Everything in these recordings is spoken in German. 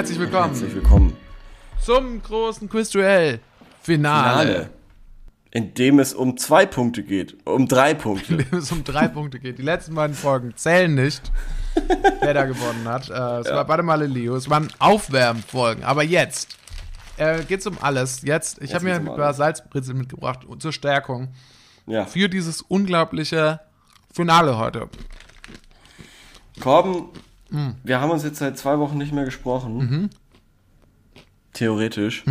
herzlich willkommen Herzlich willkommen. zum großen Quizduell Finale. Finale. In dem es um zwei Punkte geht. Um drei Punkte. In dem es um drei Punkte geht. Die letzten beiden Folgen zählen nicht, wer da gewonnen hat. Äh, es war beide Male Leo. Es waren Aufwärmfolgen. Aber jetzt äh, geht's um alles. Jetzt, ich habe mir ein paar alles. Salzbrezel mitgebracht zur Stärkung Ja. für dieses unglaubliche Finale heute. Korben, Hm. wir haben uns jetzt seit zwei Wochen nicht mehr gesprochen. Mhm. Theoretisch.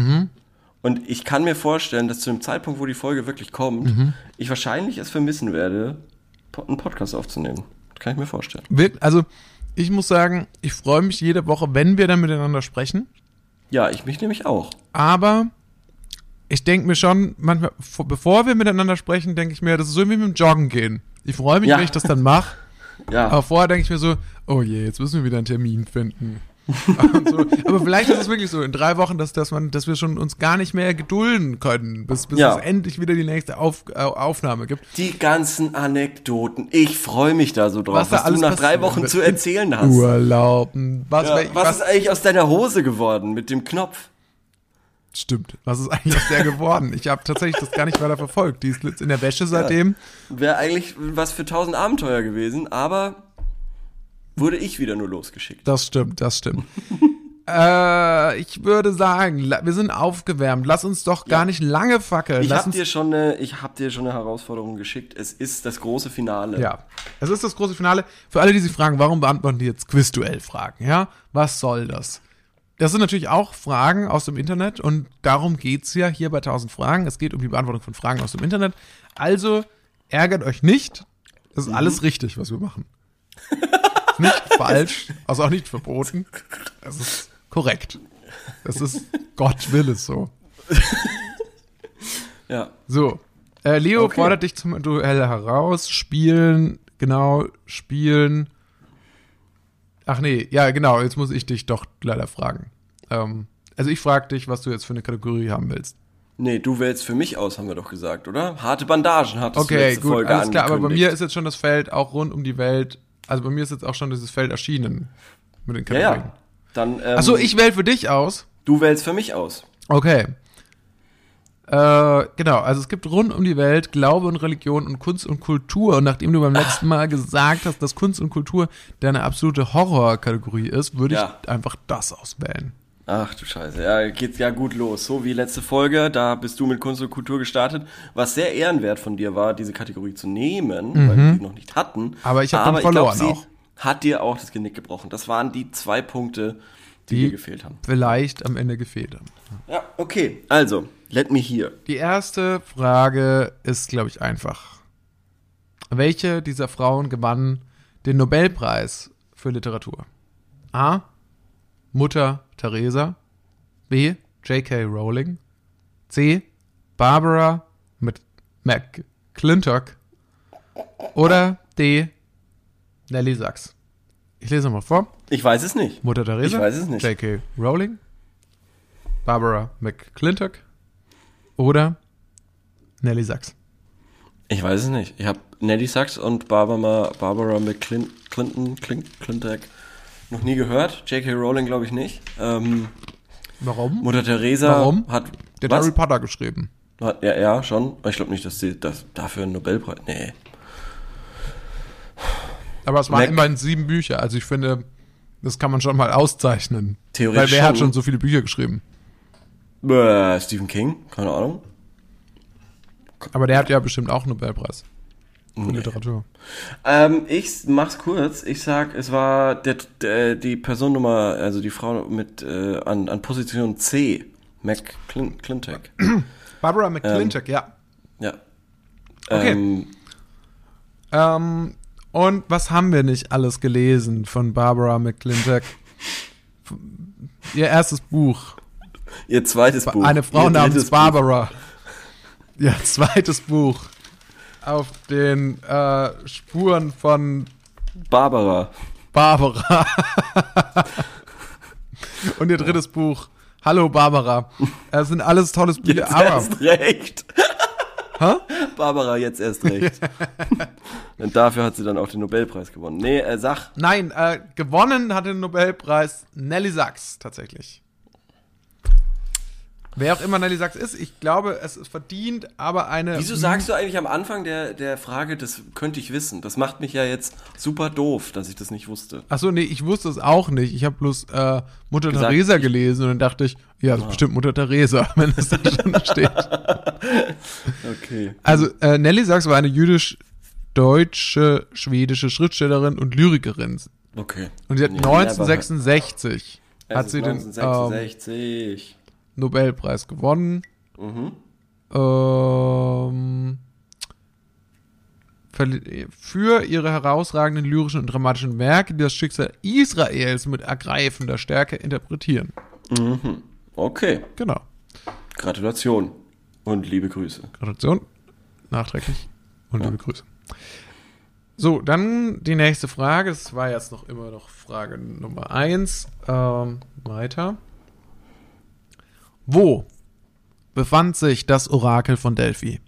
Und ich kann mir vorstellen, dass zu dem Zeitpunkt, wo die Folge wirklich kommt, Mhm. ich wahrscheinlich es vermissen werde, einen Podcast aufzunehmen. Das kann ich mir vorstellen. Also, ich muss sagen, ich freue mich jede Woche, wenn wir dann miteinander sprechen. Ja, ich mich nämlich auch. Aber ich denke mir schon, manchmal, vor- bevor wir miteinander sprechen, denke ich mir, das ist so wie mit dem Joggen gehen. Ich freue mich, Ja. wenn ich das dann mache. Ja. Aber vorher denke ich mir so, oh je, jetzt müssen wir wieder einen Termin finden. So. Aber vielleicht ist es wirklich so in drei Wochen, dass, dass, man, dass wir schon uns gar nicht mehr gedulden können, bis, bis Ja. es endlich wieder die nächste Auf, äh, Aufnahme gibt. Die ganzen Anekdoten. Ich freue mich da so drauf, Was was, du nach drei Wochen zu erzählen hast. Urlauben. Was, Ja, wel- was, ist eigentlich aus deiner Hose geworden mit dem Knopf? Stimmt. Was ist eigentlich aus der geworden? Ich habe tatsächlich das gar nicht weiter verfolgt. Die ist jetzt in der Wäsche seitdem. Wäre eigentlich was für tausend Abenteuer gewesen, aber wurde ich wieder nur losgeschickt. Das stimmt, das stimmt. äh, ich würde sagen, wir sind aufgewärmt. Lass uns doch gar nicht lange fackeln. Ich habe dir schon eine, ich hab dir schon eine Herausforderung geschickt. Es ist das große Finale. Ja. Es ist das große Finale. Für alle, die sich fragen, warum beantworten die jetzt Quizduell-Fragen? Ja? Was soll das? Das sind natürlich auch Fragen aus dem Internet und darum geht's ja hier bei 1000 Fragen. Es geht um die Beantwortung von Fragen aus dem Internet. Also ärgert euch nicht. Das ist alles richtig, was wir machen. nicht falsch, also auch nicht verboten. Es ist korrekt. Das ist, Gott will es so. Ja. So, äh, Leo Okay. fordert dich zum Duell heraus. Spielen, genau, spielen. Ach nee, ja, genau, jetzt muss ich dich doch leider fragen. Ähm, also ich frage dich, was du jetzt für eine Kategorie haben willst. Nee, du wählst für mich aus, haben wir doch gesagt, oder? Harte Bandagen hattest du Okay, letzte gut, Folge alles klar, aber bei mir ist jetzt schon das Feld auch rund um die Welt, also bei mir ist jetzt auch schon dieses Feld erschienen mit den Ja, Kategorien. ja. Dann, ähm, Achso, ich wähle für dich aus. du wählst für mich aus. Okay. Äh, genau, also es gibt rund um die Welt Glaube und Religion und Kunst und Kultur. Und nachdem du beim letzten Mal gesagt hast, dass Kunst und Kultur deine absolute Horrorkategorie ist, würde Ja. ich einfach das auswählen. Ach du Scheiße, ja, geht ja gut los. So wie letzte Folge, da bist du mit Kunst und Kultur gestartet, was sehr ehrenwert von dir war, diese Kategorie zu nehmen, weil wir die noch nicht hatten. Mhm. Aber ich hab dann glaub, verloren sie auch. hat dir auch das Genick gebrochen. Das waren die zwei Punkte, die, Die- dir gefehlt haben. Vielleicht am Ende gefehlt haben. Ja, okay. Also, let me hear. Die erste Frage ist, glaube ich, einfach. Welche dieser Frauen gewann den Nobelpreis für Literatur? A. Mutter Teresa. B. J.K. Rowling. C. Barbara mit McClintock. Oder D. Nelly Sachs. Ich lese mal vor. Ich weiß es nicht. Mutter Teresa. Ich weiß es nicht. J.K. Rowling. Barbara McClintock. Oder Nelly Sachs. Ich weiß es nicht. Ich habe Nelly Sachs und Barbara, Barbara McClinton, Clinton, Clinton, noch nie gehört. J.K. Rowling glaube ich nicht. Ähm, Warum? Mutter Teresa Warum? hat. Der hat was? Harry Potter geschrieben. Hat, ja, ja, schon. Aber Ich glaube nicht, dass sie das dafür einen Nobelpreis. Nee. Aber es waren Mac- immerhin sieben Bücher. Also ich finde, das kann man schon mal auszeichnen. Theoretisch Weil wer hat schon. schon so viele Bücher geschrieben? Äh, Stephen King? Keine Ahnung. Aber der hat ja bestimmt auch einen Nobelpreis für Literatur. Ähm, ich mach's kurz. Ich sag, es war der, der, die Personnummer, also die Frau mit äh, an, an Position C. McClintock. Barbara McClintock, ja. Ja. Okay. Ähm, Ähm, und was haben wir nicht alles gelesen von Barbara McClintock? Ihr erstes Buch. Ihr zweites Buch. Eine Frau ihr namens Barbara. Ja, zweites Buch. Auf den äh, Spuren von Buch. Barbara. Barbara. Und ihr drittes Buch. Hallo Barbara. Das sind alles tolles Bücher, Jetzt aber erst recht. Hä? Barbara jetzt erst recht. Und dafür hat sie dann auch den Nobelpreis gewonnen. Nee, äh, sag. Nein, äh, gewonnen hat den Nobelpreis Nelly Sachs tatsächlich. Wer auch immer Nelly Sachs ist, ich glaube, es ist verdient, aber eine. Wieso sagst du eigentlich am Anfang der, der Frage, das könnte ich wissen? Das macht mich ja jetzt super doof, dass ich das nicht wusste. Achso, nee, ich wusste es auch nicht. Ich habe bloß äh, Mutter Gesagt, Teresa gelesen und dann dachte ich, ja, das ist bestimmt Mutter Teresa, wenn es da schon steht. Okay. Also, äh, Nelly Sachs war eine jüdisch-deutsche, schwedische Schriftstellerin und Lyrikerin. Okay. Und sie hat never 1966 heard. hat sie den ähm, 1966. Nobelpreis gewonnen. Mhm. Ähm, für ihre herausragenden lyrischen und dramatischen Werke, die das Schicksal Israels mit ergreifender Stärke interpretieren. Mhm. Okay. Genau. Gratulation. Und liebe Grüße. Gratulation. Nachträglich. Und liebe Grüße. So, dann die nächste Frage. Das war jetzt noch immer noch Frage Nummer eins. Ähm, weiter. Wo befand sich das Orakel von Delphi?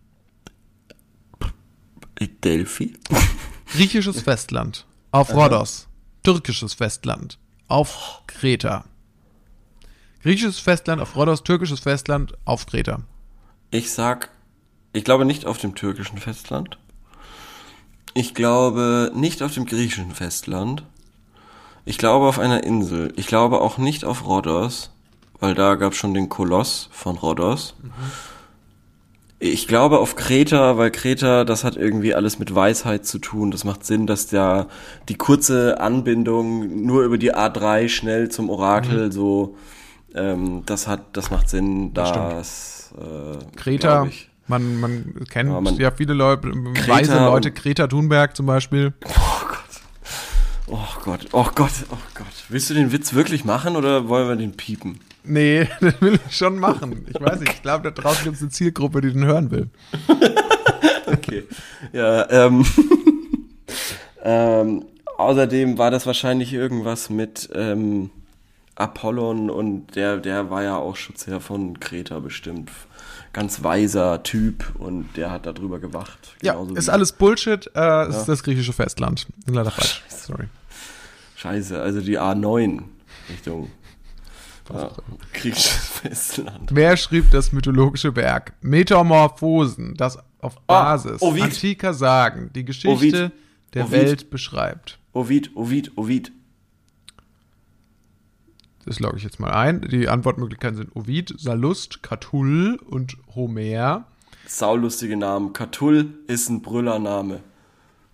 Delphi? Griechisches Festland auf Rhodos. Türkisches Festland auf Kreta. Griechisches Festland auf Rhodos, türkisches Festland auf Kreta. Ich sag, ich glaube nicht auf dem türkischen Festland. Ich glaube nicht auf dem griechischen Festland. Ich glaube auf einer Insel. Ich glaube auch nicht auf Rhodos, weil da gab es schon den Koloss von Rhodos. Ich glaube auf Kreta, weil Kreta, das hat irgendwie alles mit Weisheit zu tun. Das macht Sinn, dass der die kurze Anbindung nur über die A3 schnell zum Orakel so, ähm, das hat, das macht Sinn, dass äh, Kreta, ich. man, man kennt Ja, man- ja viele Leute, Kreta weise Leute, Greta Thunberg zum Beispiel. Oh Gott. Oh Gott, oh Gott, oh Gott. Willst du den Witz wirklich machen oder wollen wir den piepen? Nee, das will ich schon machen. Ich weiß nicht, ich glaube, da draußen gibt es eine Zielgruppe, die den hören will. Okay. Ja, ähm, ähm, außerdem war das wahrscheinlich irgendwas mit ähm, Apollon und der, der war ja auch Schutzherr von Kreta bestimmt. Ganz weiser Typ und der hat darüber gewacht. Ja, ist alles Bullshit. Äh, es ist das griechische Festland. Leider falsch. Sorry. Scheiße, also die A9 Richtung ja, griechisches Festland. Wer schrieb das mythologische Werk Metamorphosen, das auf Basis Ovid. antiker Sagen die Geschichte Ovid. der Ovid. Welt beschreibt? Ovid, Ovid, Ovid. Das logge ich jetzt mal ein. Die Antwortmöglichkeiten sind Ovid, Sallust, Catull und Homer. Saulustige Namen. Catull ist ein Brüllername.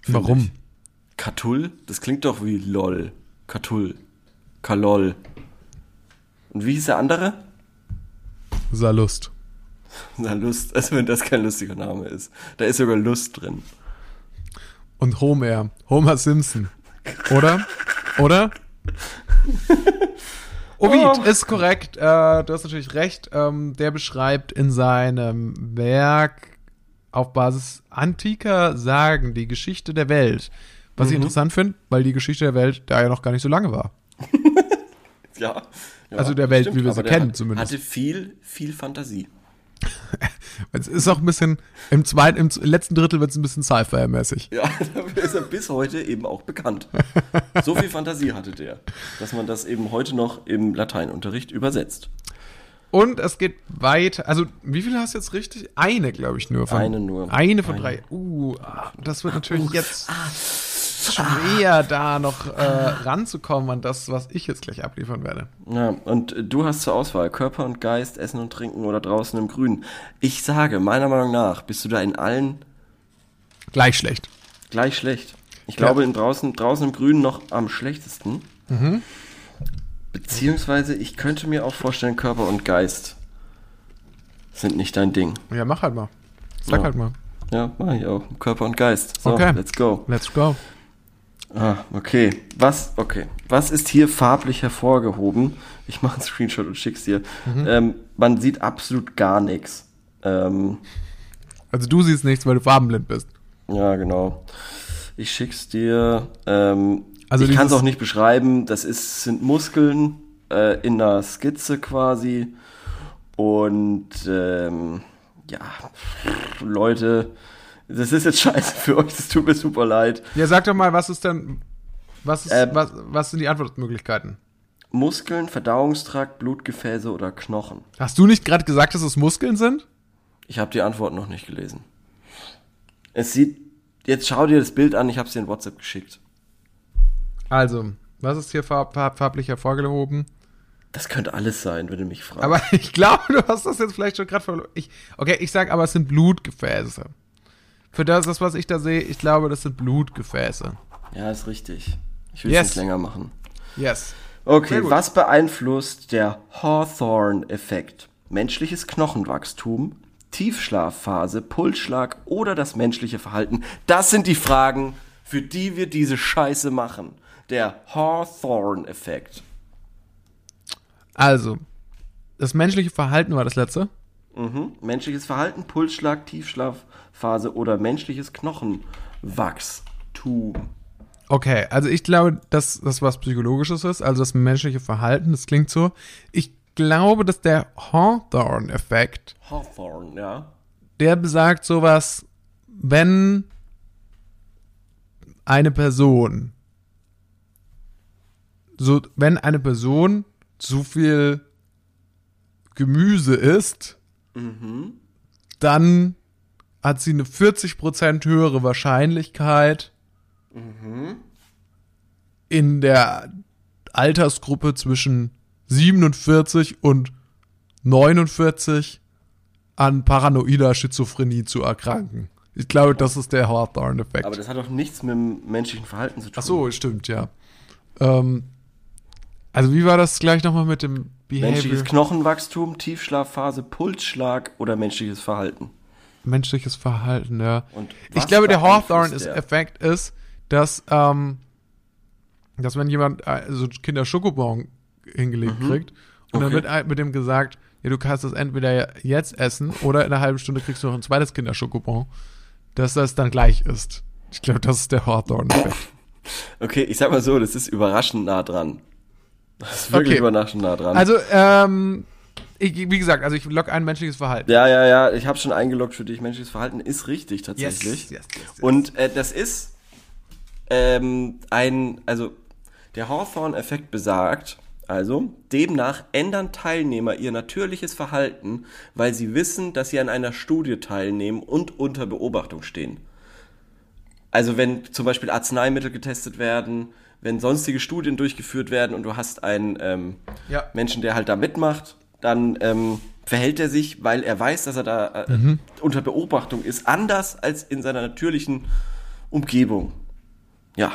Warum? ich. Catull? Das klingt doch wie LOL. Catull. Kalol. Und wie hieß der andere? Sallust. Na, Lust, also wenn das kein lustiger Name ist. Da ist sogar Lust drin. Und Homer. Homer Simpson. Oder? Oder? Ovid Oh. ist korrekt. Äh, du hast natürlich recht. Ähm, der beschreibt in seinem Werk auf Basis antiker Sagen die Geschichte der Welt. Was ich Mhm. interessant finde, weil die Geschichte der Welt da ja noch gar nicht so lange war. Ja. Ja Also der Welt, wie wir sie kennen hat, zumindest. Hatte viel, viel Fantasie. Es ist auch ein bisschen, im zweiten, im letzten Drittel wird es ein bisschen Sci-Fi-mäßig. Ja, dafür ist er bis heute eben auch bekannt. So viel Fantasie hatte der, dass man das eben heute noch im Lateinunterricht übersetzt. Und es geht weiter. Also, wie viel hast du jetzt richtig? Eine, glaube ich, nur. Von, Eine nur. Eine von Eine. drei. Uh, ah, das wird natürlich jetzt schwer, da noch äh, ranzukommen an das, was ich jetzt gleich abliefern werde. Ja, und du hast zur Auswahl Körper und Geist, Essen und Trinken oder draußen im Grün. Ich sage, meiner Meinung nach bist du da in allen Gleich schlecht. gleich schlecht. Ich glaube, in draußen, draußen im Grün noch am schlechtesten. Beziehungsweise, ich könnte mir auch vorstellen, Körper und Geist sind nicht dein Ding. Ja, mach halt mal. Sag Ja. halt mal. Ja, mach ich auch. Körper und Geist. So, Okay. let's go. Let's go. Ah, okay. Was, okay. Was ist hier farblich hervorgehoben? Ich mache einen Screenshot und schick's dir. Ähm, man sieht absolut gar nichts. Ähm, Also, du siehst nichts, weil du farbenblind bist. ja, genau. Ich schick's dir. Ähm, Also ich kann es auch nicht beschreiben. Das ist, sind Muskeln äh, in einer Skizze quasi. Und ähm, Ja, Leute, das ist jetzt scheiße für euch, das tut mir super leid. Ja, sag doch mal, was ist denn, was, ist, Ähm. was, was sind die Antwortmöglichkeiten? Muskeln, Verdauungstrakt, Blutgefäße oder Knochen? Hast du nicht gerade gesagt, dass es Muskeln sind? Ich habe die Antwort noch nicht gelesen. Es sieht, jetzt schau dir das Bild an, ich habe es dir in WhatsApp geschickt. Also, was ist hier farb, farb, farblich hervorgehoben? Das könnte alles sein, wenn du mich fragst. Aber ich glaube, du hast das jetzt vielleicht schon gerade verloren. Okay, ich sag aber, es sind Blutgefäße. Für das, das, was ich da sehe, ich glaube, das sind Blutgefäße. ja, ist richtig. Ich will es Yes. nicht länger machen. Yes. Okay, was beeinflusst der Hawthorne-Effekt? Menschliches Knochenwachstum, Tiefschlafphase, Pulsschlag oder das menschliche Verhalten? Das sind die Fragen, für die wir diese Scheiße machen. Der Hawthorne-Effekt. Also, das menschliche Verhalten war das letzte. Mhm. Menschliches Verhalten, Pulsschlag, Tiefschlafphase oder menschliches Knochenwachstum. Okay, also ich glaube, dass das was Psychologisches ist, also das menschliche Verhalten, das klingt so. Ich glaube, dass der Hawthorne-Effekt, Hawthorne, ja. der besagt sowas, wenn eine Person, so, wenn eine Person zu viel Gemüse isst, dann hat sie eine 40% höhere Wahrscheinlichkeit, in der Altersgruppe zwischen 47 und 49 an paranoider Schizophrenie zu erkranken. Ich glaube, das ist der Hawthorne-Effekt. Aber das hat doch nichts mit dem menschlichen Verhalten zu tun. Ach so, stimmt, ja. Ähm, also wie war das gleich nochmal mit dem Menschliches Behavior? Knochenwachstum, Tiefschlafphase, Pulsschlag oder menschliches Verhalten. Menschliches Verhalten, ja. Ich glaube, der Hawthorne-Effekt ist, dass, ähm, dass wenn jemand äh, so Kinder Schokobon hingelegt kriegt und dann Mhm. Okay. wird ein- mit dem gesagt, ja, du kannst das entweder jetzt essen oder in einer halben Stunde kriegst du noch ein zweites Kinder Schokobon, dass das dann gleich ist. Ich glaube, das ist der Hawthorne-Effekt. Okay, ich sag mal so, das ist überraschend nah dran. Das ist wirklich Okay. überraschend nah dran. Also, ähm, ich, wie gesagt, also ich log ein menschliches Verhalten. ja, ja, ja, ich habe schon eingeloggt für dich. Menschliches Verhalten ist richtig tatsächlich. yes, yes, yes. Und äh, das ist ähm, ein, also der Hawthorne-Effekt besagt, also demnach ändern Teilnehmer ihr natürliches Verhalten, weil sie wissen, dass sie an einer Studie teilnehmen und unter Beobachtung stehen. Also wenn zum Beispiel Arzneimittel getestet werden, wenn sonstige Studien durchgeführt werden und du hast einen ähm, Ja. Menschen, der halt da mitmacht, dann ähm, verhält er sich, weil er weiß, dass er da äh, Mhm. unter Beobachtung ist, anders als in seiner natürlichen Umgebung. Ja,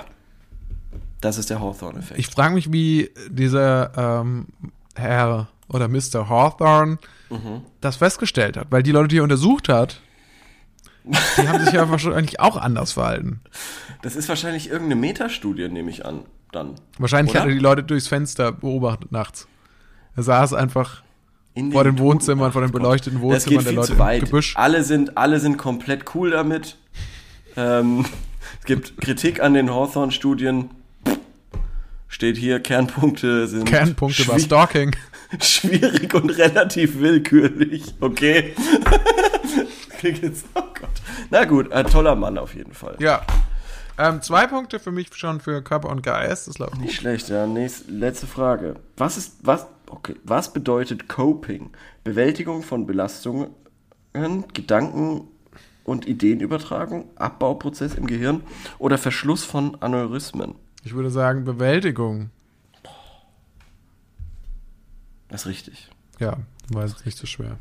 das ist der Hawthorne-Effekt. Ich frage mich, wie dieser ähm, Herr oder Mr. Hawthorne Mhm. das festgestellt hat, weil die Leute, die er untersucht hat, die haben sich ja wahrscheinlich auch anders verhalten. Das ist wahrscheinlich irgendeine Metastudie, nehme ich an, dann. Wahrscheinlich Oder? hat er die Leute durchs Fenster beobachtet nachts. Er saß einfach In vor den den Wohnzimmern, Ach vor den beleuchteten Wohnzimmern der Leute im. Gebüsch. Alle sind, alle sind komplett cool damit. Ähm, es gibt Kritik an den Hawthorne-Studien. Steht hier, Kernpunkte sind Kernpunkte war Stalking. schwierig und relativ willkürlich. Okay. Jetzt, oh Gott. Na gut, ein toller Mann auf jeden Fall. Ja. Ähm, zwei Punkte für mich schon für Körper und Geist. Das läuft Nicht gut. schlecht, ja. Nächst, letzte Frage. Was ist, was, okay, was bedeutet Coping? Bewältigung von Belastungen, Gedanken und Ideenübertragung, Abbauprozess im Gehirn oder Verschluss von Aneurysmen? Ich würde sagen Bewältigung. Das ist richtig. Ja, war jetzt nicht so schwer.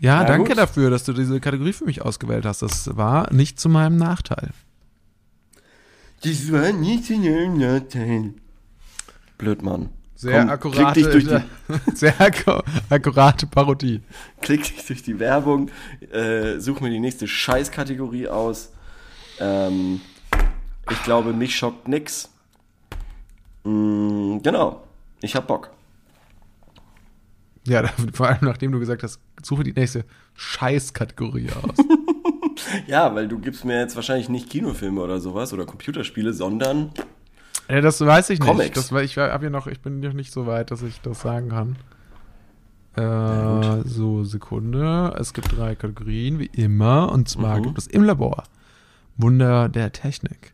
Ja, Na danke gut. dafür, dass du diese Kategorie für mich ausgewählt hast. Das war nicht zu meinem Nachteil. Das war nicht in ihrem Nachteil. Blöd, Mann. Sehr Komm, akkurate, Klick dich, durch die, sehr akku akkurate Parodie. klick dich durch die Werbung, äh, such mir die nächste Scheißkategorie aus. Ähm, ich glaube, mich schockt nix. Mm, genau. Ich hab Bock. Ja, vor allem nachdem du gesagt hast, suche die nächste Scheißkategorie aus. Ja, weil du gibst mir jetzt wahrscheinlich nicht Kinofilme oder sowas oder Computerspiele, sondern ja, das weiß ich nicht. Comics. Das, ich, hab ja noch, ich bin noch nicht so weit, dass ich das sagen kann. Äh, so, Sekunde. Es gibt drei Kategorien, wie immer. Und zwar Mhm. gibt es im Labor Wunder der Technik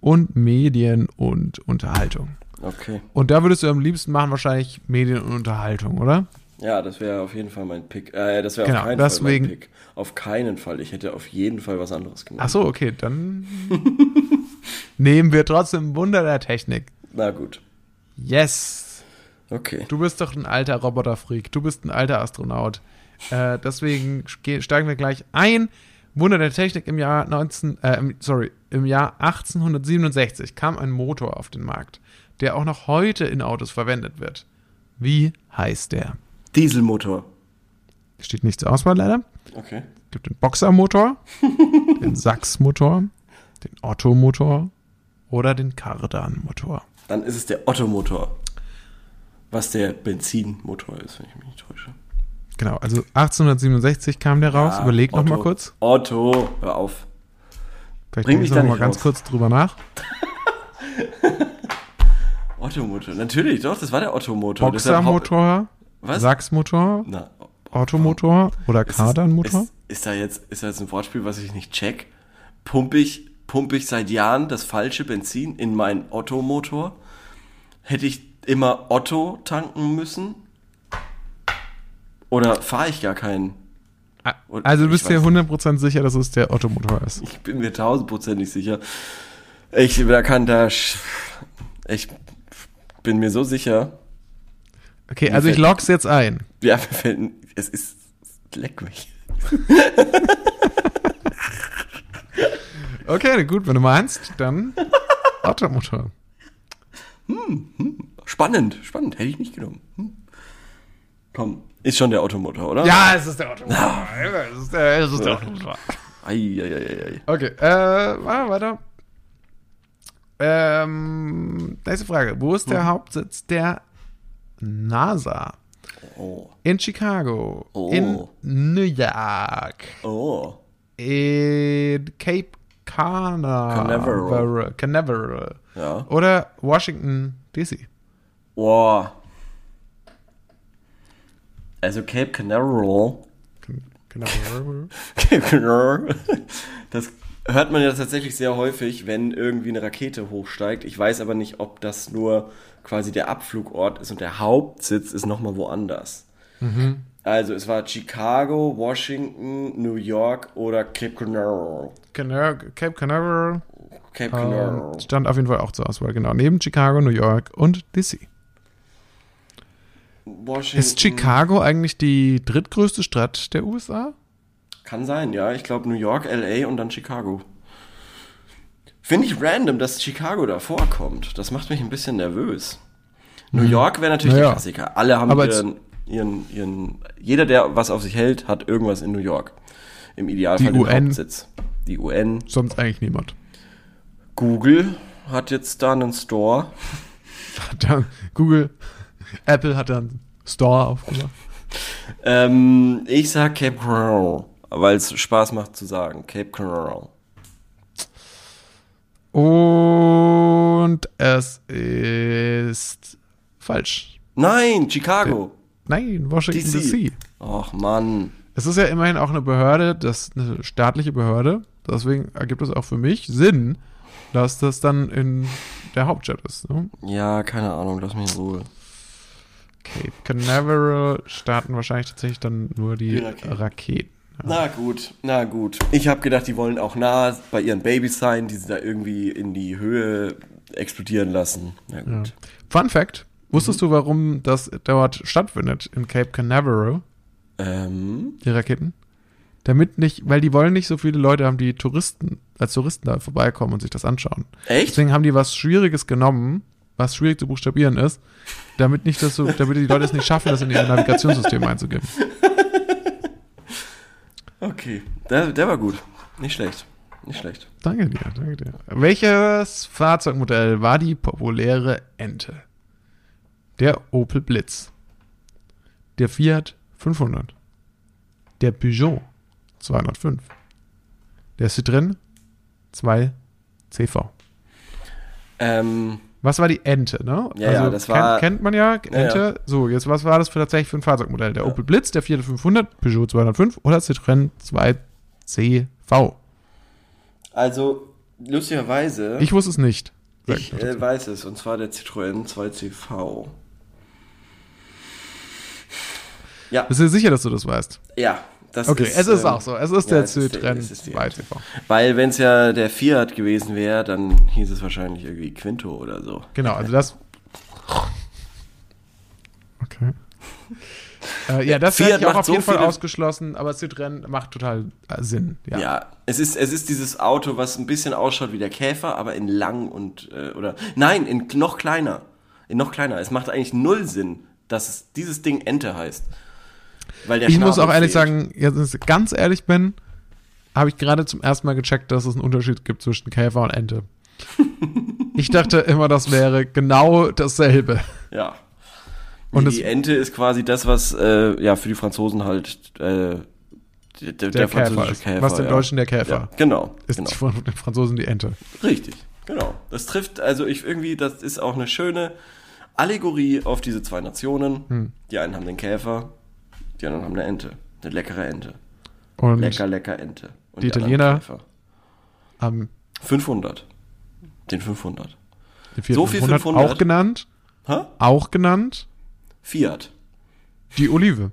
und Medien und Unterhaltung. Okay. Und da würdest du am liebsten machen wahrscheinlich Medien und Unterhaltung, oder? Ja, das wäre auf jeden Fall mein Pick. Äh, das wäre Genau, auf keinen deswegen- Fall mein Pick. Auf keinen Fall. Ich hätte auf jeden Fall was anderes genommen. Ach so, okay, dann nehmen wir trotzdem Wunder der Technik. Na gut. Yes. Okay. Du bist doch ein alter Roboterfreak. Du bist ein alter Astronaut. Äh, deswegen ge- steigen wir gleich ein. Wunder der Technik im Jahr 19, äh, sorry, im Jahr 1867 kam ein Motor auf den Markt, der auch noch heute in Autos verwendet wird. Wie heißt der? Dieselmotor. Steht nicht zur Auswahl leider. Okay. Es gibt den Boxermotor, den Sachs-Motor, den Otto-Motor oder den Kardan-Motor. Dann ist es der Ottomotor. Was der Benzinmotor ist, wenn ich mich nicht täusche. Genau, also 1867 kam der raus. Ja, Überleg noch mal Otto. kurz. Otto, hör auf. Vielleicht Bring mich ich da noch mal ganz raus. kurz drüber nach. Ottomotor. Natürlich, doch, das war der Ottomotor. Boxermotor, Was? Sachs-Motor, Na, Ottomotor oder ist, Kardan-Motor? ist, ist, da jetzt, ist da jetzt ein Wortspiel, was ich nicht check? Pump ich, pump ich seit Jahren das falsche Benzin in meinen Ottomotor? Hätte ich immer Otto tanken müssen? Oder fahre ich gar keinen? Und Also du bist dir weiß- 100% sicher, dass es der Ottomotor ist. Ich bin mir tausendprozentig sicher. Ich, da kann da, ich bin mir so sicher. Okay, also ich log's jetzt ein. Ja, mir fällt, es ist, leck mich. Okay, gut, wenn du meinst, dann Ottomotor. Spannend, spannend, hätte ich nicht genommen. Hm. Komm, ist schon der Ottomotor, oder? Ja, es ist der Ottomotor. Es ist der, es ist der Ottomotor. Eieieiei. Okay, äh, machen wir weiter. Ähm, nächste Frage. Wo ist der Hauptsitz der NASA? Oh, In Chicago. Oh. In New York. oh. In Cape Canaveral. Canaveral. Canaveral. Ja. Oder Washington, D.C. Boah. Also Cape Canaveral. Canaveral. Cape Canaveral. Das hört man ja tatsächlich sehr häufig, wenn irgendwie eine Rakete hochsteigt. Ich weiß aber nicht, ob das nur quasi der Abflugort ist und der Hauptsitz ist nochmal woanders. Also es war Chicago, Washington, New York oder Cape Canaveral. Cana Cape Canaveral Cape Canaveral. ähm, stand auf jeden Fall auch zur Auswahl. Genau, neben Chicago, New York und D.C. Washington. Ist Chicago eigentlich die drittgrößte Stadt der USA? Kann sein, ja. Ich glaube New York, LA und dann Chicago. Finde ich random, dass Chicago da vorkommt. Das macht mich ein bisschen nervös. New York wäre natürlich Mhm. Naja. der Klassiker. Alle haben ihren, ihren, ihren, jeder, der was auf sich hält, hat irgendwas in New York. Im Idealfall Die UN. Hauptsitz. Die UN. Sonst eigentlich niemand. Google hat jetzt da einen Store. Dann Google, Apple hat dann Store aufgemacht. Ähm, ich sag Cape Canaveral, weil es Spaß macht zu sagen. Cape Canaveral. Und es ist falsch. Nein, Chicago. Nein, Washington DC. Och Mann. Es ist ja immerhin auch eine Behörde, das eine staatliche Behörde. Deswegen ergibt es auch für mich Sinn, dass das dann in der Hauptstadt ist. Ne? Ja, keine Ahnung, lass mich in Ruhe. Cape Canaveral starten wahrscheinlich tatsächlich dann nur die, Die Raketen. Raketen. Na gut, na gut. Ich habe gedacht, die wollen auch nah bei ihren Babys sein, die sie da irgendwie in die Höhe explodieren lassen. Na Ja. gut. Fun Fact: Wusstest du, warum das dort stattfindet, in Cape Canaveral, Ähm, die Raketen? Damit nicht, weil die wollen nicht so viele Leute haben, die Touristen, als Touristen da vorbeikommen und sich das anschauen. echt? Deswegen haben die was Schwieriges genommen, was schwierig zu buchstabieren ist, damit nicht das so, damit die Leute es nicht schaffen, das in ihr Navigationssystem einzugeben. Okay, der, der war gut. Nicht schlecht. Nicht schlecht. Danke dir, danke dir. Welches Fahrzeugmodell war die populäre Ente? Der Opel Blitz. Der Fiat 500. Der Peugeot 205. Der Citroën 2 CV. Ähm, Was war die Ente, ne? Ja, ja, das war- Kennt, kennt man ja, Ente. Ja, So, jetzt, was war das für tatsächlich für ein Fahrzeugmodell? Der Opel Blitz, der Fiat 500, Peugeot 205 oder Citroën 2CV? Also, lustigerweise, Ich wusste es nicht. Ich äh, weiß es, und zwar der Citroën 2CV. Ja, Bist du sicher, dass du das weißt? ja, das Okay, ist. es ist ähm, auch so. Es ist ja, der ist Citroën ist 2CV. Weil, wenn es ja der Fiat gewesen wäre, dann hieß es wahrscheinlich irgendwie Quinto oder so. Genau, also das. Okay. Äh, ja, das Fiat ich auch auf so jeden Fall ausgeschlossen, aber Citroën macht total äh, Sinn. Ja. Ja, es, ist, es ist dieses Auto, was ein bisschen ausschaut wie der Käfer, aber in lang und, äh, oder, nein, in noch kleiner. In noch kleiner. Es macht eigentlich null Sinn, dass es dieses Ding Ente heißt. Weil der Ich muss auch ehrlich fehlt. sagen, jetzt, wenn ich ganz ehrlich bin, habe ich gerade zum ersten Mal gecheckt, dass es einen Unterschied gibt zwischen Käfer und Ente. ich dachte immer, das wäre genau dasselbe. Ja. Und die Ente ist quasi das, was äh, ja für die Franzosen halt äh, der, der, Der, französische Käfer ist. Käfer. was dem ja. Deutschen der Käfer Ja, genau. ist. genau. Von den Franzosen die Ente. Richtig, genau. Das trifft, also ich irgendwie, das ist auch eine schöne Allegorie auf diese zwei Nationen. Hm. Die einen haben den Käfer, die anderen haben eine Ente. Eine leckere Ente. Und Lecker, lecker Ente. Und die anderen Italiener- am 500. Den 500. die Fiat So viel 500 500? auch genannt, Hä? auch genannt, Fiat. die Olive.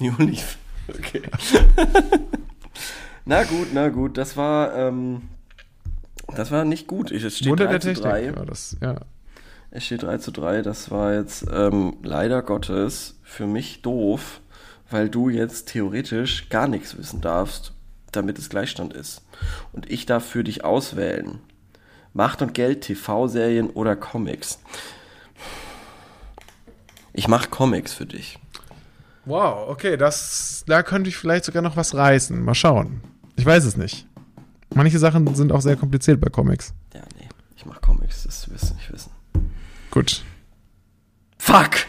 Die Olive. Okay. na gut, na gut. Das war, ähm, das war nicht gut. Ich- Es steht Wunder 3 der zu Technik. 3. Ja, das, ja. Es steht 3 zu 3. Das war jetzt ähm, leider Gottes für mich doof, weil du jetzt theoretisch gar nichts wissen darfst, damit es Gleichstand ist. Und ich darf für dich auswählen. Macht und Geld, TV-Serien oder Comics. Ich mache Comics für dich. Wow, okay, das, da könnte ich vielleicht sogar noch was reißen. Mal schauen. Ich weiß es nicht. Manche Sachen sind auch sehr kompliziert bei Comics. Ja, nee. Ich mache Comics, das wirst du nicht wissen. Gut. Fuck!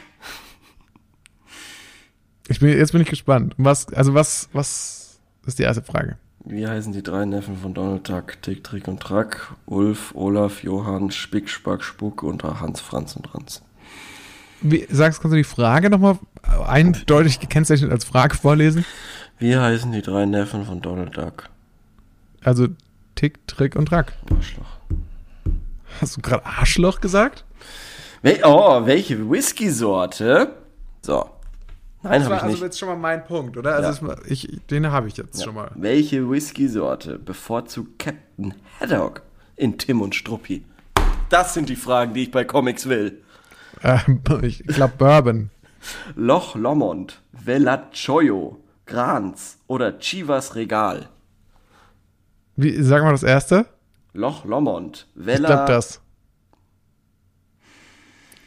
Ich bin, jetzt bin ich gespannt. Was, also was, was ist die erste Frage? Wie heißen die drei Neffen von Donald Duck? Tick, Trick und Track. Ulf, Olaf, Johann, Spick, Spack, Spuck und Hans, Franz und Ranz. Wie, sagst, kannst du die Frage nochmal eindeutig gekennzeichnet als Frage vorlesen? Wie heißen die drei Neffen von Donald Duck? Also Tick, Trick und Track. Arschloch. Hast du gerade Arschloch gesagt? Wel oh, welche Whisky-Sorte? So. Nein, habe ich nicht. jetzt schon mal mein Punkt, oder? Also Ja. mal- ich, den habe ich jetzt schon mal. Welche Whisky-Sorte bevorzugt Captain Haddock in Tim und Struppi? Das sind die Fragen, die ich bei Comics will. Ähm, ich glaube Bourbon. Loch Lomond, Velachoyo, Granz oder Chivas Regal? Wie, sag mal das erste. Loch Lomond, Ich Vela... glaube das.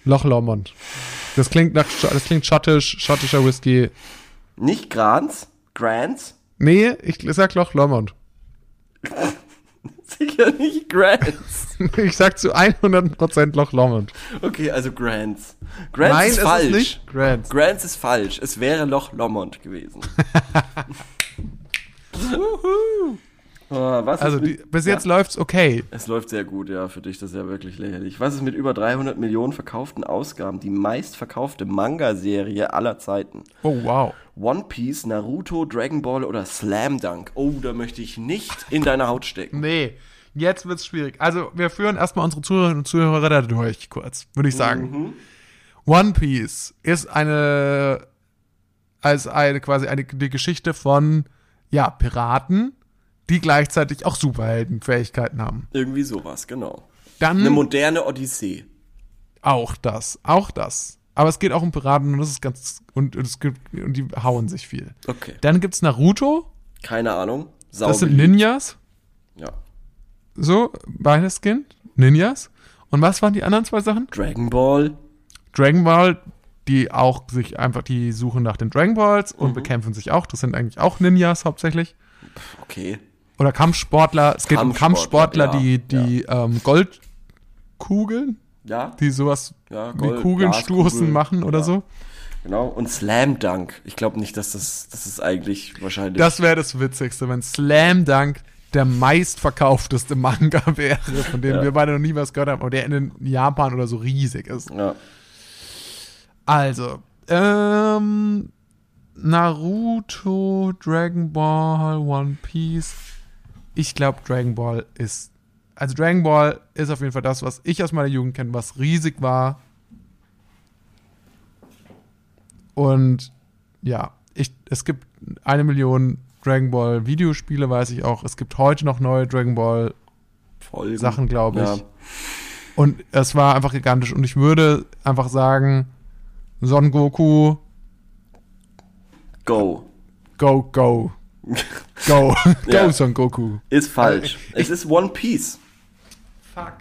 Loch Lomond. Das klingt nach, das klingt schottisch, schottischer Whisky. Nicht Granz? Grants? Nee, ich sag Loch Lomond. Sicher nicht Grants. Ich sag zu 100% Loch Lomond. Okay, also Grants. Grants Nein, ist falsch. ist nicht Grants. Grants ist falsch. Es wäre Loch Lomond gewesen. oh, was Also die, mit, bis jetzt ja, läuft's okay. Es läuft sehr gut, ja, für dich das ist ja wirklich lächerlich. Was ist mit über 300 Millionen verkauften Ausgaben die meistverkaufte Manga-Serie aller Zeiten? Oh, wow. One Piece, Naruto, Dragon Ball oder Slam Dunk? Oh, da möchte ich nicht in deine Haut stecken. Nee, jetzt wird's schwierig. Also, wir führen erstmal unsere Zuhörerinnen und Zuhörer da durch, kurz, würde ich sagen. One Piece ist eine, als eine, quasi eine, die Geschichte von, ja, Piraten, die gleichzeitig auch Superheldenfähigkeiten haben. Irgendwie sowas, genau. Dann Eine moderne Odyssee. auch das, auch das. Aber es geht auch um Piraten und das ist ganz, und, und gibt, und die hauen sich viel. Okay. Dann gibt's Naruto, Keine Ahnung. Sau das sind. Ninjas, Ja. so, beides Kind, Ninjas. Und was waren die anderen zwei Sachen? Dragon Ball. Dragon Ball, die auch sich einfach, die suchen nach den Dragon Balls Mhm. und bekämpfen sich auch. Das sind eigentlich auch Ninjas hauptsächlich. Okay. Oder Kampfsportler. Es geht um Kampfsportler, Kampfsportler, die, die ähm, Goldkugeln, Ja, die sowas Ja, wie Gold- Kugeln Glaskugeln, stoßen machen oder ja. so. genau. Und Slam Dunk. Ich glaube nicht, dass das, das ist eigentlich wahrscheinlich. Das wäre das Witzigste, wenn Slam Dunk der meistverkaufteste Manga wäre, von dem Ja. wir beide noch nie was gehört haben, aber der in Japan oder so riesig ist. Ja. Also, ähm, Naruto, Dragon Ball, One Piece. Ich glaube, Dragon Ball ist, also Dragon Ball ist auf jeden Fall das, was ich aus meiner Jugend kenne, was riesig war. Und ja, ich, es gibt eine Million Dragon Ball Videospiele, weiß ich auch. Es gibt heute noch neue Dragon Ball Folgen. Sachen, glaube ich. Ja. Und es war einfach gigantisch. Und ich würde einfach sagen, Son Goku, Go. go, go. Go. go, Ja. Son Goku. Ist falsch. Ich- es ist One Piece. Fuck.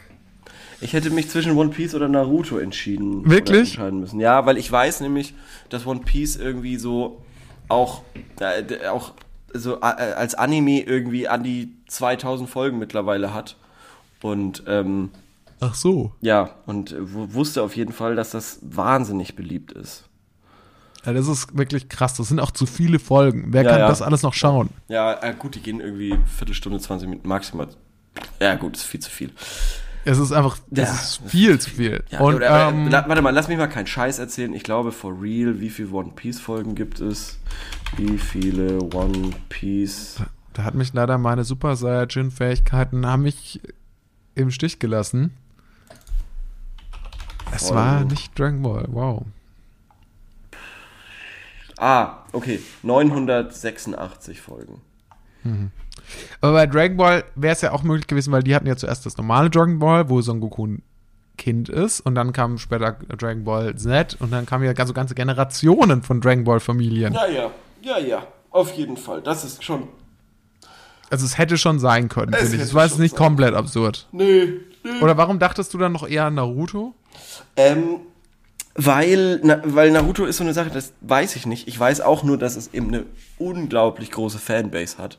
Ich hätte mich zwischen One Piece oder Naruto entschieden. Wirklich? Entscheiden müssen. Ja, weil ich weiß nämlich, dass One Piece irgendwie so auch, äh, auch so äh, als Anime irgendwie an die 2000 Folgen mittlerweile hat. Und ähm, Ach so. ja, und äh, wu- wusste auf jeden Fall, dass das wahnsinnig beliebt ist. Das ist wirklich krass. Das sind auch zu viele Folgen. Wer Ja, kann ja. das alles noch schauen? Ja, äh, gut, die gehen irgendwie Viertelstunde, 20 Minuten maximal. Ja, gut, ist viel zu viel. Es ist einfach, das Ja. ist viel zu viel. Ja, Und, oder, aber, ähm, warte mal, lass mich mal keinen Scheiß erzählen. Ich glaube, for real, wie viele One Piece Folgen gibt es? Wie viele One Piece? da hat mich leider meine Super Saiyajin-Fähigkeiten haben mich im Stich gelassen. Es Folgen. war nicht Dragon Ball. Wow. Ah, okay, 986 Folgen. Aber bei Dragon Ball wäre es ja auch möglich gewesen, weil die hatten ja zuerst das normale Dragon Ball, wo Son Goku ein Kind ist und dann kam später Dragon Ball Z und dann kamen ja so ganze Generationen von Dragon Ball Familien. Ja, ja, ja, ja, auf jeden Fall. Das ist schon. Also es hätte schon sein können, finde ich. Es war jetzt nicht sein komplett absurd. Nee, nee. Oder warum dachtest du dann noch eher an Naruto? Ähm, weil, na, weil Naruto ist so eine Sache, das weiß ich nicht. Ich weiß auch nur, dass es eben eine unglaublich große Fanbase hat.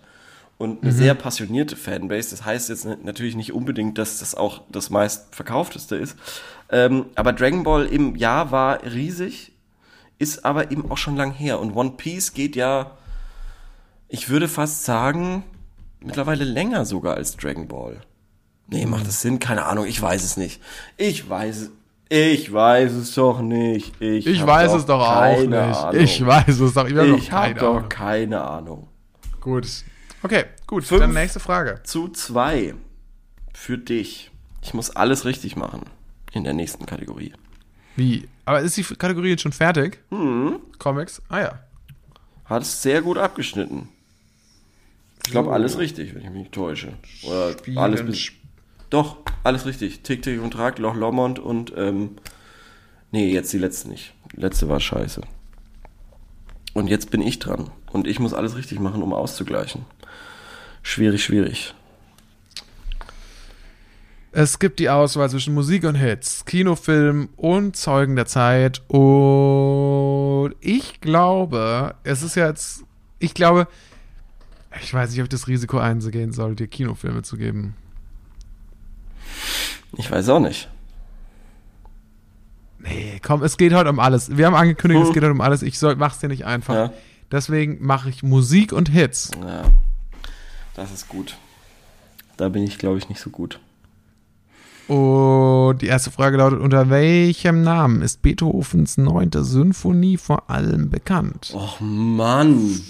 Und eine sehr passionierte Fanbase. Das heißt jetzt natürlich nicht unbedingt, dass das auch das meistverkaufteste ist. Ähm, aber Dragon Ball im Jahr war riesig, ist aber eben auch schon lang her. Und One Piece geht ja, ich würde fast sagen, mittlerweile länger sogar als Dragon Ball. Nee, macht das Sinn? Keine Ahnung, ich weiß es nicht. Ich weiß es. Ich weiß es doch nicht. Ich, Ich hab weiß es doch auch nicht. Ahnung. Ich weiß es doch. Ich, hab Ich doch habe keine doch Ahnung. keine Ahnung. Gut. Okay, gut. Fünf. Dann nächste Frage. Zu zwei. Für dich. Ich muss alles richtig machen. In der nächsten Kategorie. Wie? Aber ist die Kategorie jetzt schon fertig? Hm. Comics? Ah ja. Hat es sehr gut abgeschnitten. Ich glaube, alles richtig, wenn ich mich nicht täusche. Oder Spielen, alles bis. Doch, alles richtig. Tick, Tick und Trag, Loch Lomond und, ähm, nee, jetzt die letzte nicht. Die letzte war scheiße. Und jetzt bin ich dran. Und ich muss alles richtig machen, um auszugleichen. Schwierig, schwierig. Es gibt die Auswahl zwischen Musik und Hits, Kinofilm und Zeugen der Zeit. Und ich glaube, es ist jetzt, ich glaube, ich weiß nicht, ob ich das Risiko eingehen soll, dir Kinofilme zu geben. Ich weiß auch nicht. Nee, komm, es geht heute um alles. Wir haben angekündigt, Hm. es geht heute um alles. Ich soll, mach's dir nicht einfach. Ja. Deswegen mache ich Musik und Hits. Ja, das ist gut. Da bin ich, glaube ich, nicht so gut. Und die erste Frage lautet: Unter welchem Namen ist Beethovens neunte Sinfonie vor allem bekannt? Och, Mann.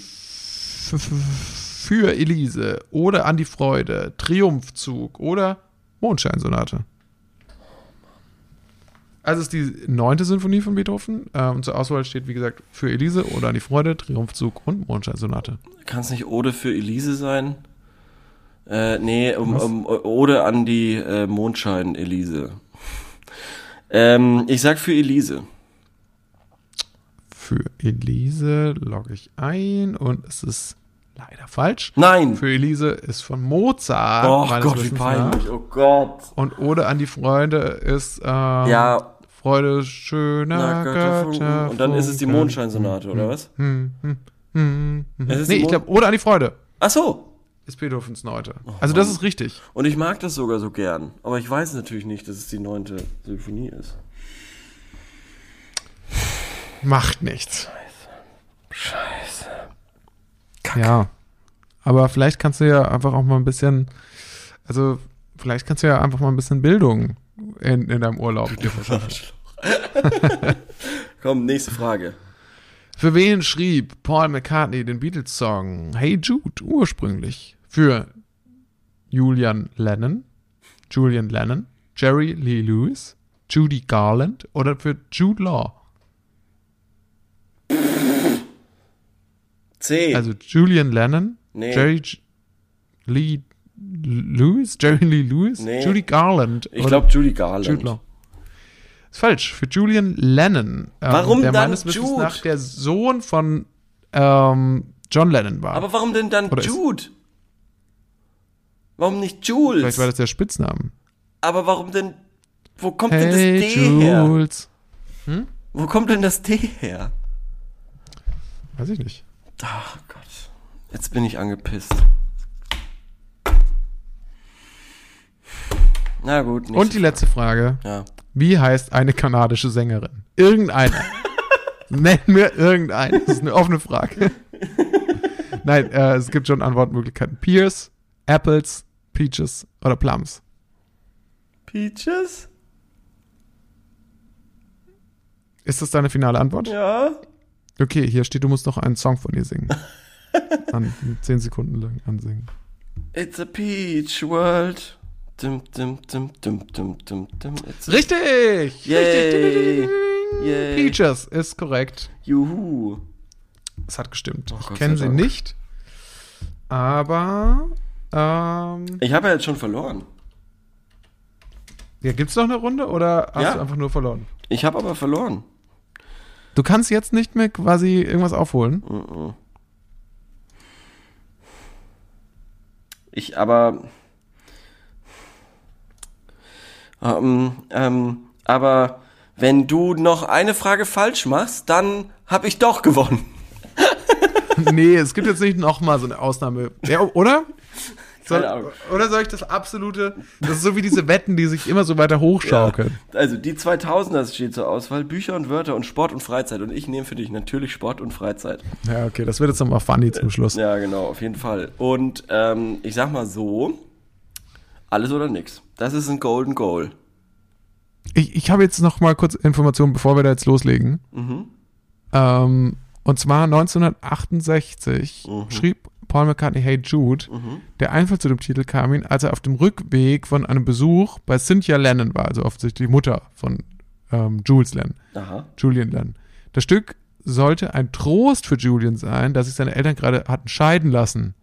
Für Elise oder An die Freude, Triumphzug oder Mondscheinsonate. Also es ist die neunte Sinfonie von Beethoven. Äh, und zur Auswahl steht, wie gesagt, für Elise oder An die Freude, Triumphzug und Mondscheinsonate. Kann es nicht Ode für Elise sein? Äh, nee, um, um, Ode an die äh, Mondschein Elise. ähm, ich sag für Elise. Für Elise logge ich ein und es ist leider falsch. Nein! Für Elise ist von Mozart. oh Gott, wie peinlich. nach. Oh Gott. Und Ode an die Freunde ist äh, Ja, Freude schöner Götterfunken. Und dann ist es die Mondscheinsonate, oder was? Hm, hm, hm, hm. Nee, ich glaube, Ode an die Freude Ach so. ist Beethovens Neunte. also das ist richtig. Und ich mag das sogar so gern. Aber ich weiß natürlich nicht, dass es die neunte Symphonie ist. Macht nichts. Scheiße. Ja. Aber vielleicht kannst du ja einfach auch mal ein bisschen, also vielleicht kannst du ja einfach mal ein bisschen Bildung in, in deinem Urlaub dir verschaffen. Komm, nächste Frage. Für wen schrieb Paul McCartney den Beatles-Song Hey Jude ursprünglich? Für Julian Lennon, Julian Lennon, Jerry Lee Lewis, Judy Garland oder für Jude Law? C. Also Julian Lennon, Nee. Jerry J Lee Lewis, Jerry Lee Lewis, Nee. Judy Garland ich glaube Judy Garland. Jude Law. Ist falsch. Für Julian Lennon. Ähm, Warum der dann meines Wissens Jude? nach der Sohn von ähm, John Lennon war. Aber warum denn dann Oder ist- Jude? Warum nicht Jules? Vielleicht war das der Spitzname. Aber warum denn? Wo kommt denn das Hey D her? Jules. Wo kommt denn das D her? Weiß ich nicht. Ach Gott. Jetzt bin ich angepisst. Na gut. nächste Und die letzte Frage. Ja. Wie heißt eine kanadische Sängerin? Irgendeine. Nenn mir irgendeine. Das ist eine offene Frage. Nein, äh, es gibt schon Antwortmöglichkeiten. Pears, Apples, Peaches oder Plums. Peaches? Ist das deine finale Antwort? Ja. Okay, hier steht, du musst noch einen Song von ihr singen. An, zehn Sekunden lang ansingen. It's a peach world. Dum, dum, dum, dum, dum, dum, dum. Richtig! Yay. Richtig! Yay. Peaches ist korrekt. Juhu. Es hat gestimmt. Oh, ich kenne sie Dank. nicht. Aber ähm, Ich habe ja jetzt schon verloren. ja, gibt's noch eine Runde oder hast Ja. du einfach nur verloren? Ich habe aber verloren. Du kannst jetzt nicht mehr quasi irgendwas aufholen. Ich aber. Ähm, ähm, aber wenn du noch eine Frage falsch machst, dann habe ich doch gewonnen. nee, es gibt jetzt nicht nochmal so eine Ausnahme. Ja, oder? Soll, oder soll ich das absolute, das ist so wie diese Wetten, die sich immer so weiter hochschaukeln. Also die 2000er steht zur Auswahl, Bücher und Wörter und Sport und Freizeit. Und ich nehme für dich natürlich Sport und Freizeit. Ja, okay, das wird jetzt nochmal funny zum Schluss. Ja, genau, auf jeden Fall. Und ähm, ich sag mal so, alles oder nix. Das ist ein Golden Goal. Ich, ich habe jetzt noch mal kurz Informationen, bevor wir da jetzt loslegen. Mhm. Ähm, und zwar 1968 Mhm. schrieb Paul McCartney Hey Jude. Der Einfall zu dem Titel kam ihm, als er auf dem Rückweg von einem Besuch bei Cynthia Lennon war, also offensichtlich die Mutter von ähm, Jules Lennon, Aha. Julian Lennon. Das Stück sollte ein Trost für Julian sein, dass sich seine Eltern gerade hatten scheiden lassen.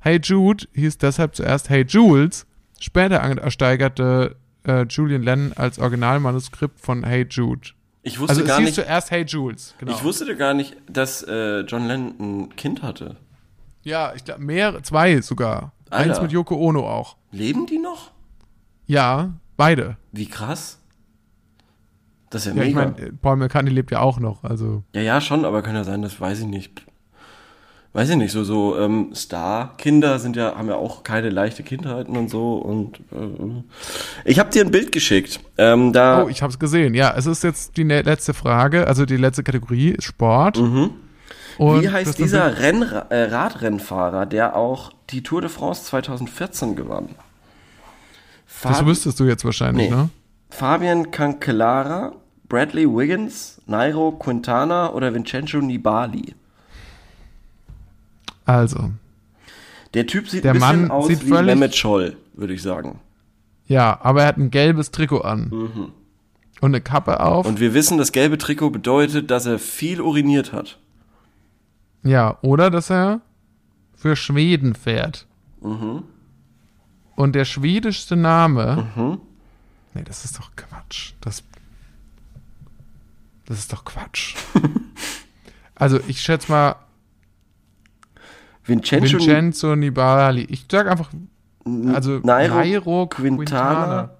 Hey Jude hieß deshalb zuerst Hey Jules, später ersteigerte äh, Julian Lennon als Originalmanuskript von Hey Jude. Ich wusste Also gar nicht. zuerst Hey Jules, genau. Ich wusste gar nicht, dass äh, John Lennon ein Kind hatte. ja, ich glaube, mehr, zwei sogar. Alter. Eins mit Yoko Ono auch. Leben die noch? Ja, beide. Wie krass. Das ist ja, Ja, ich mega. meine, Paul McCartney lebt ja auch noch, also. ja, ja, schon, aber kann ja sein, das weiß ich nicht. Weiß ich nicht, so, so ähm, Star-Kinder sind ja, haben ja auch keine leichte Kindheiten und so. Und äh, ich habe dir ein Bild geschickt. Ähm, da Oh, ich habe es gesehen. Ja, es ist jetzt die letzte Frage, also die letzte Kategorie ist Sport. Und Mhm. Wie das heißt dieser Renn äh, Radrennfahrer, der auch die Tour de France 2014 gewann? Das Fab wüsstest du jetzt wahrscheinlich, Nee. ne? Fabian Cancellara, Bradley Wiggins, Nairo Quintana oder Vincenzo Nibali? Also, Der Typ sieht Der ein bisschen Mann aus sieht wie völlig- Mehmet Scholl, würde ich sagen. ja, aber er hat ein gelbes Trikot an. Und eine Kappe auf. Und wir wissen, das gelbe Trikot bedeutet, dass er viel uriniert hat. ja, oder dass er für Schweden fährt. Mhm. Und der schwedischste Name. Mhm. Nee, das ist doch Quatsch. Das, das ist doch Quatsch. also, ich schätze mal Vincenzo Vincenzo Nibali. Ich sag einfach, also Nairo, Nairo, Quintana, Quintana.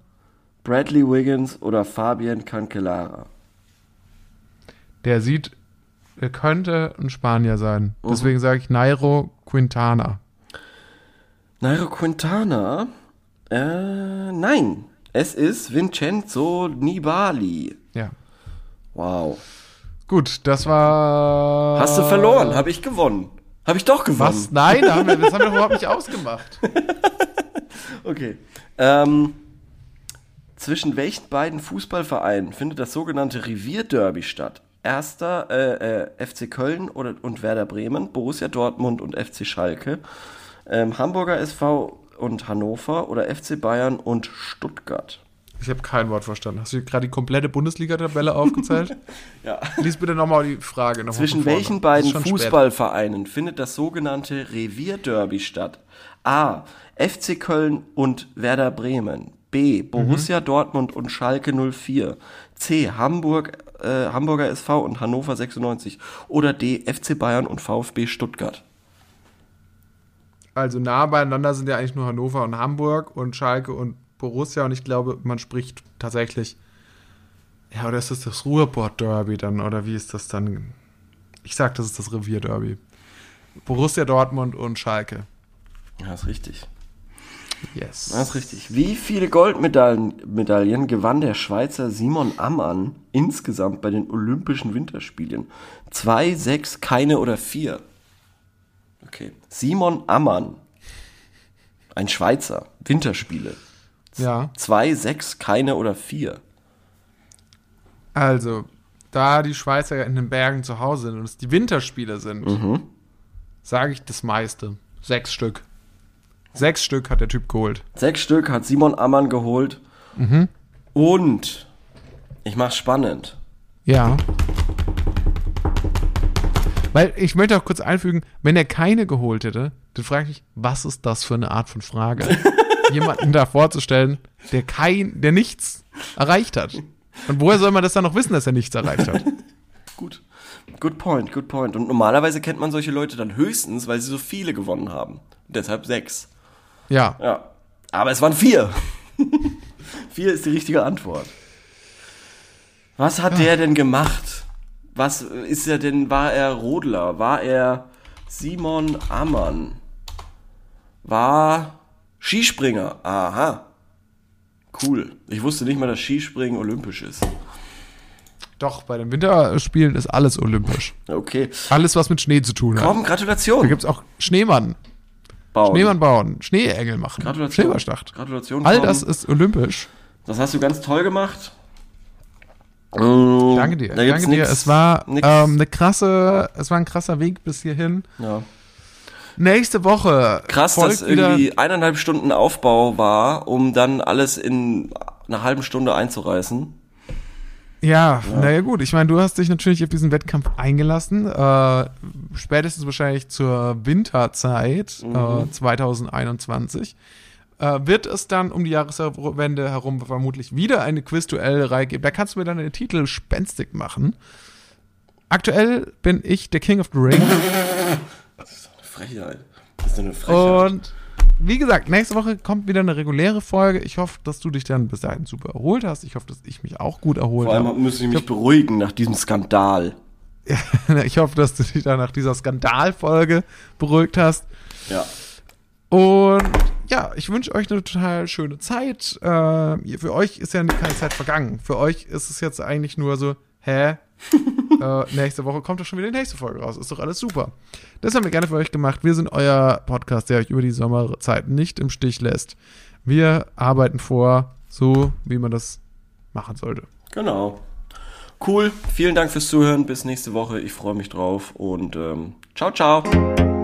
Bradley Wiggins oder Fabian Cancellara. Der sieht, er könnte ein Spanier sein. Mhm. Deswegen sage ich Nairo Quintana. Nairo Quintana? Äh, nein. Es ist Vincenzo Nibali. Ja. Wow. Gut, das war. Hast du verloren, habe ich gewonnen. Habe ich doch gewonnen. Was? Nein, da haben wir, das haben wir doch überhaupt nicht ausgemacht. Okay. Ähm, zwischen welchen beiden Fußballvereinen findet das sogenannte Revierderby statt? Erster äh, äh, FC Köln oder, und Werder Bremen, Borussia Dortmund und FC Schalke, ähm, Hamburger SV und Hannover oder FC Bayern und Stuttgart. Ich habe kein Wort verstanden. Hast du gerade die komplette Bundesliga-Tabelle aufgezählt? Ja. Lies bitte nochmal die Frage. Noch Zwischen welchen beiden schon spät. Fußballvereinen findet das sogenannte Revierderby statt? A. FC Köln und Werder Bremen. B. Borussia Dortmund und Schalke 04. C. Hamburg, äh, Hamburger SV und Hannover 96. Oder D. FC Bayern und VfB Stuttgart. Also nah beieinander sind ja eigentlich nur Hannover und Hamburg und Schalke und Borussia und ich glaube, man spricht tatsächlich. Ja, oder ist das das Ruhrport-Derby dann? Oder wie ist das dann? Ich sag, das ist das Revier-Derby. Borussia Dortmund und Schalke. Ja, ist richtig. Yes. Das ist richtig. Wie viele Goldmedaillen Medaillen gewann der Schweizer Simon Ammann insgesamt bei den Olympischen Winterspielen? Zwei, sechs, keine oder vier? Okay. Simon Ammann. Ein Schweizer. Winterspiele. Ja, Zwei, sechs, keine oder vier? also, da die Schweizer in den Bergen zu Hause sind und es die Winterspiele sind, Mhm. sage ich das meiste. Sechs Stück. Sechs Stück hat der Typ geholt. Sechs Stück hat Simon Ammann geholt. Und, ich mach's spannend. Ja. Weil ich möchte auch kurz einfügen, wenn er keine geholt hätte, dann frage ich was ist das für eine Art von Frage? Jemanden da vorzustellen, der kein, der nichts erreicht hat. Und woher soll man das dann noch wissen, dass er nichts erreicht hat? Gut. Good point, good point. Und normalerweise kennt man solche Leute dann höchstens, weil sie so viele gewonnen haben. Deshalb sechs. Ja. Ja. Aber es waren vier. vier ist die richtige Antwort. Was hat der denn gemacht? Was ist er denn? War er Rodler? War er Simon Ammann? War Skispringer? Aha. Cool. Ich wusste nicht mal, dass Skispringen olympisch ist. Doch, bei den Winterspielen ist alles olympisch. Okay. Alles, was mit Schnee zu tun hat. Komm, Gratulation. Da gibt es auch Schneemann, Bauen. Schneemann bauen, Schneeengel machen, Gratulation. Schneeballschlacht. Gratulation. All das ist olympisch. Das hast du ganz toll gemacht. Mm, Danke dir. Da Danke dir. Es war ähm, eine krasse, es war ein krasser Weg bis hierhin. ja. Nächste Woche Krass, folgt dass wieder. irgendwie eineinhalb Stunden Aufbau war, um dann alles in einer halben Stunde einzureißen. Ja, naja gut. Ich meine, du hast dich natürlich auf diesen Wettkampf eingelassen. Äh, spätestens wahrscheinlich zur Winterzeit Mhm. äh, 2021. Äh, wird es dann um die Jahreswende herum vermutlich wieder eine Quizduell-Reihe geben. Da kannst du mir dann den Titel spenstig machen. Aktuell bin ich der King of the Ring. Frechheit. Das ist eine Frechheit. Und wie gesagt, nächste Woche kommt wieder eine reguläre Folge. Ich hoffe, dass du dich dann bis dahin super erholt hast. Ich hoffe, dass ich mich auch gut erholt Vor allem habe. müssen ich mich beruhigen nach diesem Skandal. Ich hoffe, dass du dich dann nach dieser Skandalfolge beruhigt hast. Ja. Und ja, ich wünsche euch eine total schöne Zeit. Äh, ihr- für euch ist ja keine Zeit vergangen. Für euch ist es jetzt eigentlich nur so, hä? äh, nächste Woche kommt doch schon wieder die nächste Folge raus. Ist doch alles super. Das haben wir gerne für euch gemacht. Wir sind euer Podcast, der euch über die Sommerzeit nicht im Stich lässt. Wir arbeiten vor, so wie man das machen sollte. Genau. Cool. Vielen Dank fürs Zuhören. Bis nächste Woche. Ich freue mich drauf. Und ähm, ciao, ciao.